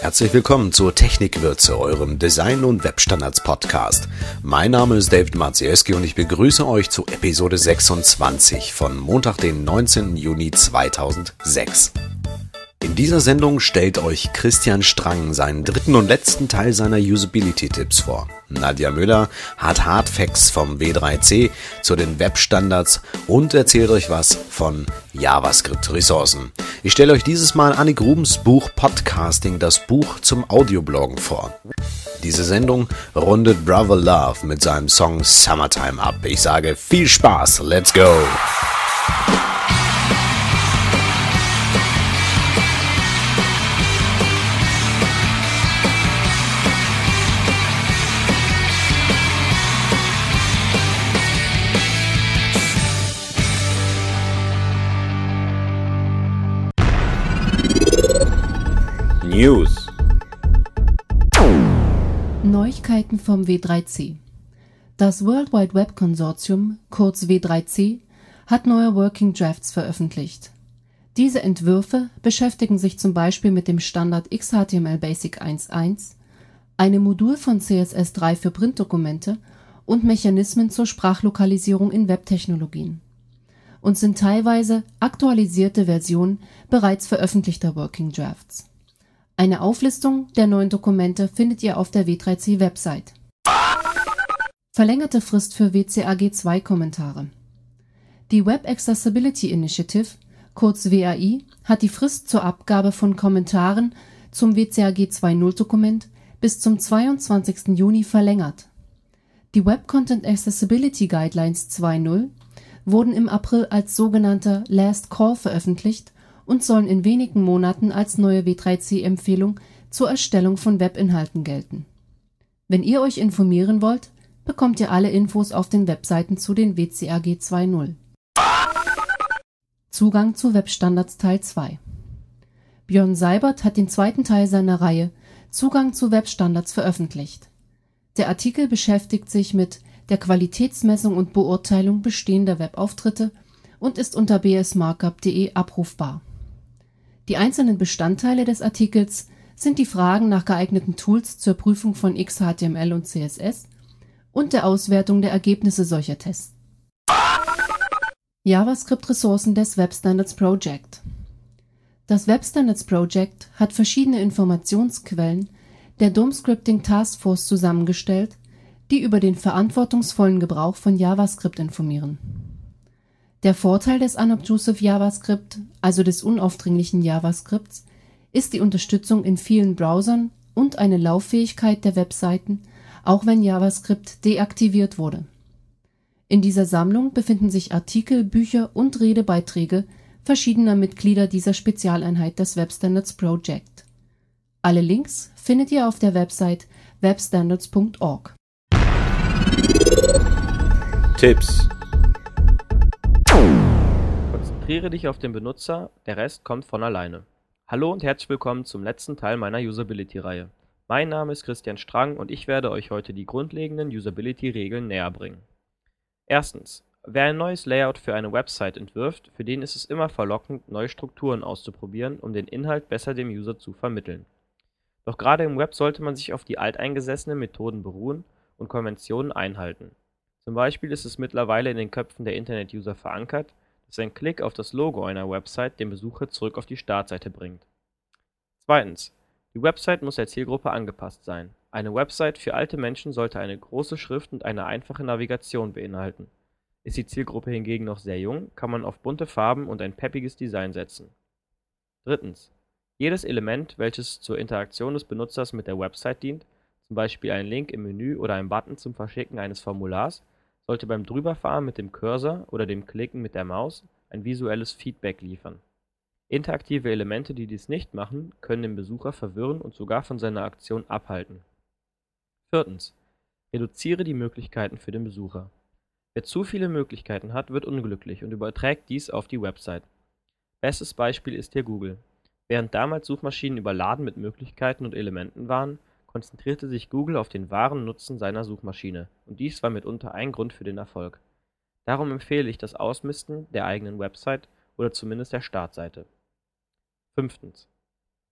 Herzlich willkommen zur Technikwürze, eurem Design- und Webstandards-Podcast. Mein Name ist David Maciejewski und ich begrüße euch zu Episode 26 von Montag, den 19. Juni 2006. In dieser Sendung stellt euch Christian Strang seinen dritten und letzten Teil seiner Usability-Tipps vor. Nadja Müller hat Hardfacts vom W3C zu den Webstandards und erzählt euch was von JavaScript-Ressourcen. Ich stelle euch dieses Mal Annik Rubens Buch Podcasting, das Buch zum Audiobloggen vor. Diese Sendung rundet Brother Love mit seinem Song Summertime ab. Ich sage viel Spaß, let's go! News. Neuigkeiten vom W3C. Das World Wide Web Consortium, kurz W3C, hat neue Working Drafts veröffentlicht. Diese Entwürfe beschäftigen sich zum Beispiel mit dem Standard XHTML Basic 1.1, einem Modul von CSS3 für Printdokumente und Mechanismen zur Sprachlokalisierung in Webtechnologien und sind teilweise aktualisierte Versionen bereits veröffentlichter Working Drafts eine Auflistung der neuen Dokumente findet ihr auf der W3C-Website. Verlängerte Frist für WCAG2-Kommentare. Die Web Accessibility Initiative, kurz WAI, hat die Frist zur Abgabe von Kommentaren zum WCAG 2.0-Dokument bis zum 22. Juni verlängert. Die Web Content Accessibility Guidelines 2.0 wurden im April als sogenannter Last Call veröffentlicht und sollen in wenigen Monaten als neue W3C-Empfehlung zur Erstellung von Webinhalten gelten. Wenn ihr euch informieren wollt, bekommt ihr alle Infos auf den Webseiten zu den WCAG 2.0. Zugang zu Webstandards Teil 2 Björn Seibert hat den zweiten Teil seiner Reihe Zugang zu Webstandards veröffentlicht. Der Artikel beschäftigt sich mit der Qualitätsmessung und Beurteilung bestehender Webauftritte und ist unter bsmarkup.de abrufbar die einzelnen Bestandteile des Artikels sind die Fragen nach geeigneten Tools zur Prüfung von XHTML und CSS und der Auswertung der Ergebnisse solcher Tests. JavaScript-Ressourcen des Web Standards Project Das Web Standards Project hat verschiedene Informationsquellen der DOM-Scripting Taskforce zusammengestellt, die über den verantwortungsvollen Gebrauch von JavaScript informieren der Vorteil des Unobtrusive JavaScript, also des unaufdringlichen JavaScripts, ist die Unterstützung in vielen Browsern und eine Lauffähigkeit der Webseiten, auch wenn JavaScript deaktiviert wurde. In dieser Sammlung befinden sich Artikel, Bücher und Redebeiträge verschiedener Mitglieder dieser Spezialeinheit des Webstandards Project. Alle Links findet ihr auf der Website webstandards.org. Tipps Konzentriere dich auf den Benutzer, der Rest kommt von alleine. Hallo und herzlich willkommen zum letzten Teil meiner Usability-Reihe. Mein Name ist Christian Strang und ich werde euch heute die grundlegenden Usability-Regeln näher bringen. Erstens. Wer ein neues Layout für eine Website entwirft, für den ist es immer verlockend, neue Strukturen auszuprobieren, um den Inhalt besser dem User zu vermitteln. Doch gerade im Web sollte man sich auf die alteingesessenen Methoden beruhen und Konventionen einhalten. Zum Beispiel ist es mittlerweile in den Köpfen der Internet-User verankert, dass ein Klick auf das Logo einer Website den Besucher zurück auf die Startseite bringt. Zweitens. Die Website muss der Zielgruppe angepasst sein. Eine Website für alte Menschen sollte eine große Schrift und eine einfache Navigation beinhalten. Ist die Zielgruppe hingegen noch sehr jung, kann man auf bunte Farben und ein peppiges Design setzen. Drittens. Jedes Element, welches zur Interaktion des Benutzers mit der Website dient, zum Beispiel ein Link im Menü oder ein Button zum Verschicken eines Formulars, sollte beim Drüberfahren mit dem Cursor oder dem Klicken mit der Maus ein visuelles Feedback liefern. Interaktive Elemente, die dies nicht machen, können den Besucher verwirren und sogar von seiner Aktion abhalten. Viertens. Reduziere die Möglichkeiten für den Besucher. Wer zu viele Möglichkeiten hat, wird unglücklich und überträgt dies auf die Website. Bestes Beispiel ist hier Google. Während damals Suchmaschinen überladen mit Möglichkeiten und Elementen waren konzentrierte sich Google auf den wahren Nutzen seiner Suchmaschine, und dies war mitunter ein Grund für den Erfolg. Darum empfehle ich das Ausmisten der eigenen Website oder zumindest der Startseite.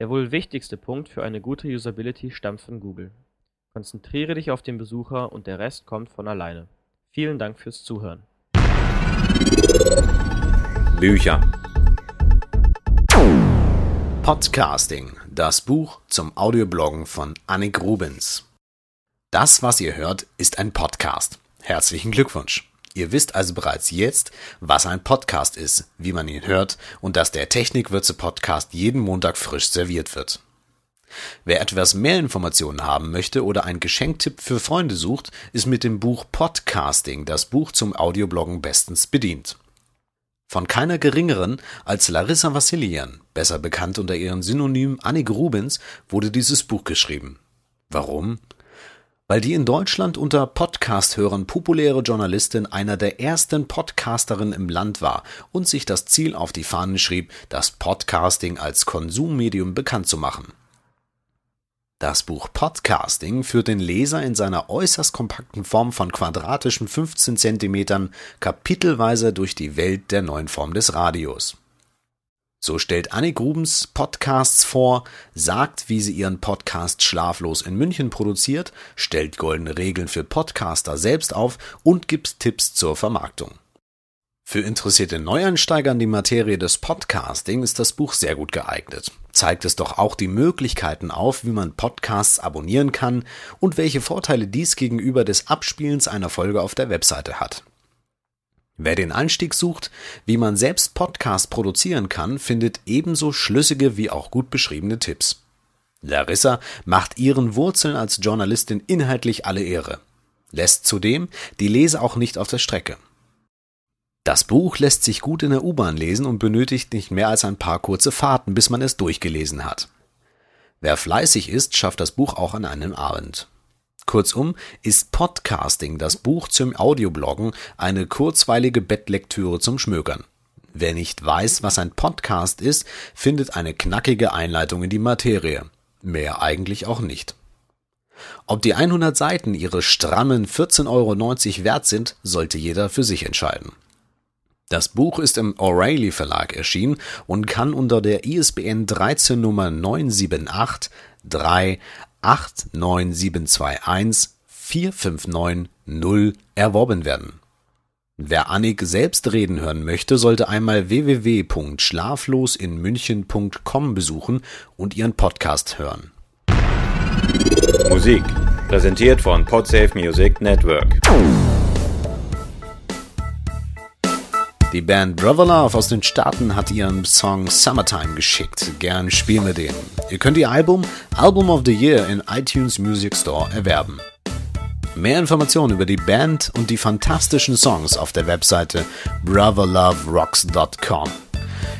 Der wohl wichtigste Punkt für eine gute Usability stammt von Google. Konzentriere dich auf den Besucher und der Rest kommt von alleine. Vielen Dank fürs Zuhören. Bücher Podcasting, das Buch zum Audiobloggen von Annik Rubens. Das, was ihr hört, ist ein Podcast. Herzlichen Glückwunsch. Ihr wisst also bereits jetzt, was ein Podcast ist, wie man ihn hört und dass der Technikwürze Podcast jeden Montag frisch serviert wird. Wer etwas mehr Informationen haben möchte oder einen Geschenktipp für Freunde sucht, ist mit dem Buch Podcasting, das Buch zum Audiobloggen, bestens bedient. Von keiner geringeren als Larissa Vassilian, besser bekannt unter ihrem Synonym Annik Rubens, wurde dieses Buch geschrieben. Warum? Weil die in Deutschland unter Podcast-Hörern populäre Journalistin einer der ersten Podcasterinnen im Land war und sich das Ziel auf die Fahnen schrieb, das Podcasting als Konsummedium bekannt zu machen. Das Buch Podcasting führt den Leser in seiner äußerst kompakten Form von quadratischen 15 Zentimetern kapitelweise durch die Welt der neuen Form des Radios. So stellt Annik Rubens Podcasts vor, sagt, wie sie ihren Podcast Schlaflos in München produziert, stellt goldene Regeln für Podcaster selbst auf und gibt Tipps zur Vermarktung. Für interessierte Neueinsteiger in die Materie des Podcasting ist das Buch sehr gut geeignet. Zeigt es doch auch die Möglichkeiten auf, wie man Podcasts abonnieren kann und welche Vorteile dies gegenüber des Abspielens einer Folge auf der Webseite hat. Wer den Einstieg sucht, wie man selbst Podcasts produzieren kann, findet ebenso schlüssige wie auch gut beschriebene Tipps. Larissa macht ihren Wurzeln als Journalistin inhaltlich alle Ehre, lässt zudem die Leser auch nicht auf der Strecke. Das Buch lässt sich gut in der U-Bahn lesen und benötigt nicht mehr als ein paar kurze Fahrten, bis man es durchgelesen hat. Wer fleißig ist, schafft das Buch auch an einem Abend. Kurzum ist Podcasting, das Buch zum Audiobloggen, eine kurzweilige Bettlektüre zum Schmökern. Wer nicht weiß, was ein Podcast ist, findet eine knackige Einleitung in die Materie. Mehr eigentlich auch nicht. Ob die 100 Seiten ihre strammen 14,90 Euro wert sind, sollte jeder für sich entscheiden. Das Buch ist im O'Reilly Verlag erschienen und kann unter der ISBN 13 Nummer 978 3 89721 4590 erworben werden. Wer Annik selbst reden hören möchte, sollte einmal www.schlaflosinmünchen.com besuchen und ihren Podcast hören. Musik präsentiert von Podsafe Music Network. Die Band Brother Love aus den Staaten hat ihren Song Summertime geschickt. Gern spielen wir den. Ihr könnt ihr Album Album of the Year in iTunes Music Store erwerben. Mehr Informationen über die Band und die fantastischen Songs auf der Webseite brotherloverocks.com.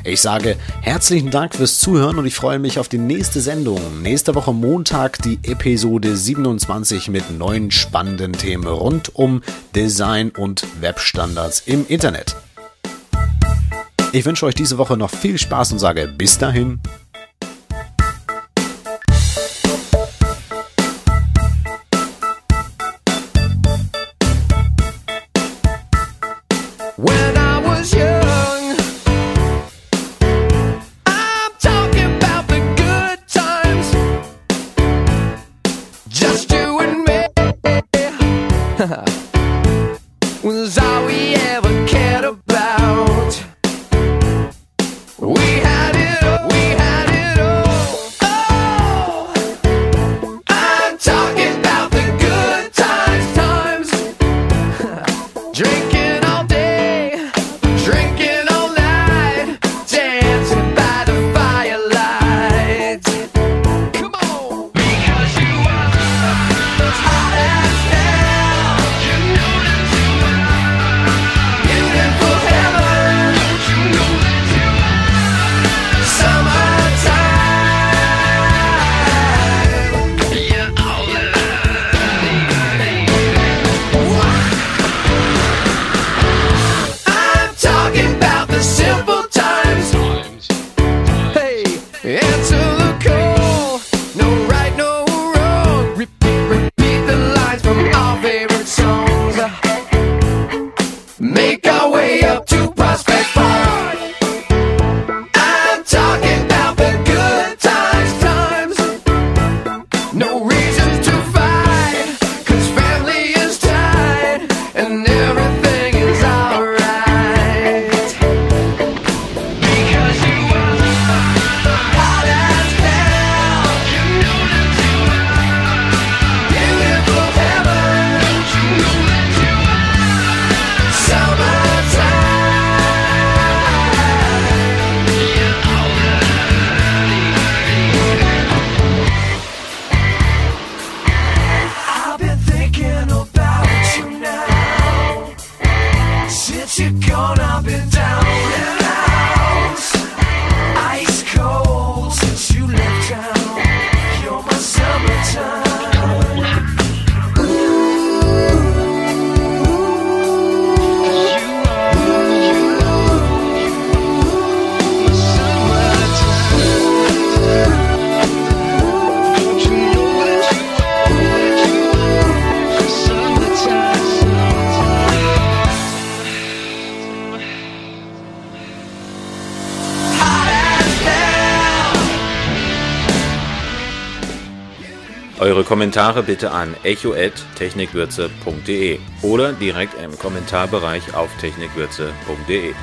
Ich sage herzlichen Dank fürs Zuhören und ich freue mich auf die nächste Sendung. Nächste Woche Montag die Episode 27 mit neuen spannenden Themen rund um Design und Webstandards im Internet. Ich wünsche euch diese Woche noch viel Spaß und sage bis dahin. Eure Kommentare bitte an echo@technikwürze.de oder direkt im Kommentarbereich auf technikwürze.de.